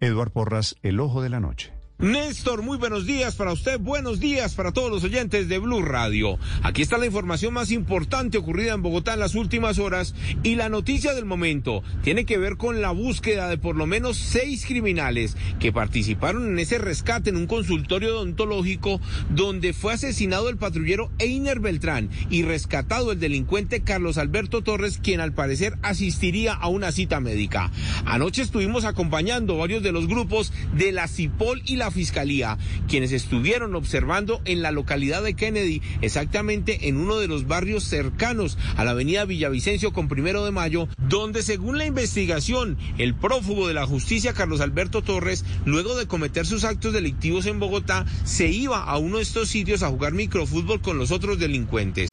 Eduard Porras, El Ojo de la Noche. Néstor, muy buenos días para usted, buenos días para todos los oyentes de Blue Radio. Aquí está la información más importante ocurrida en Bogotá en las últimas horas y la noticia del momento tiene que ver con la búsqueda de por lo menos seis criminales que participaron en ese rescate en un consultorio odontológico donde fue asesinado el patrullero Einer Beltrán y rescatado el delincuente Carlos Alberto Torres, quien al parecer asistiría a una cita médica. Anoche estuvimos acompañando varios de los grupos de la CIPOL y la Fiscalía, quienes estuvieron observando en la localidad de Kennedy, exactamente en uno de los barrios cercanos a la avenida Villavicencio con primero de mayo, donde según la investigación, el prófugo de la justicia Carlos Alberto Torres, luego de cometer sus actos delictivos en Bogotá, se iba a uno de estos sitios a jugar microfútbol con los otros delincuentes.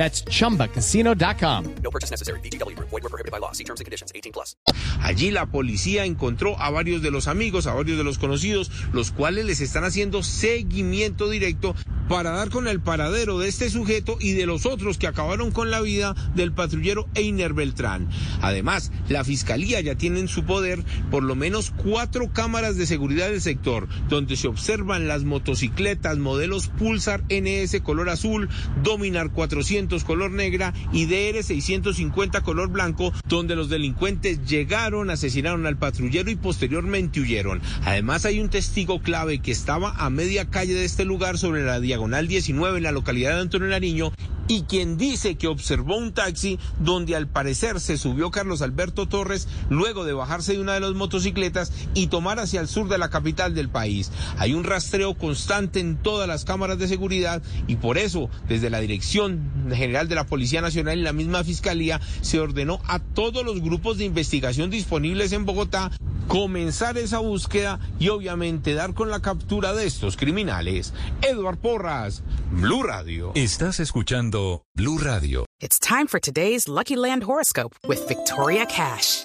That's chumbacasino.com. No purchase necessary. VGW Group. Void were prohibited by law. See terms and conditions. 18 plus. Allí la policía encontró a varios de los amigos, a varios de los conocidos, los cuales les están haciendo seguimiento directo para dar con el paradero de este sujeto y de los otros que acabaron con la vida del patrullero Einer Beltrán. Además, la fiscalía ya tiene en su poder por lo menos cuatro cámaras de seguridad del sector, donde se observan las motocicletas modelos Pulsar NS color azul, Dominar 400 color negra y DR 650 color blanco, donde los delincuentes llegaron, asesinaron al patrullero y posteriormente huyeron. Además, hay un testigo clave que estaba a media calle de este lugar sobre la diagonal Diagonal 19 en la localidad de Antonio Nariño y quien dice que observó un taxi donde al parecer se subió Carlos Alberto Torres luego de bajarse de una de las motocicletas y tomar hacia el sur de la capital del país. Hay un rastreo constante en todas las cámaras de seguridad y por eso desde la Dirección General de la Policía Nacional y la misma Fiscalía se ordenó a todos los grupos de investigación disponibles en Bogotá comenzar esa búsqueda y obviamente dar con la captura de estos criminales. Eduard Porras, Blue Radio. Estás escuchando Blue Radio. It's time for today's Lucky Land horoscope with Victoria Cash.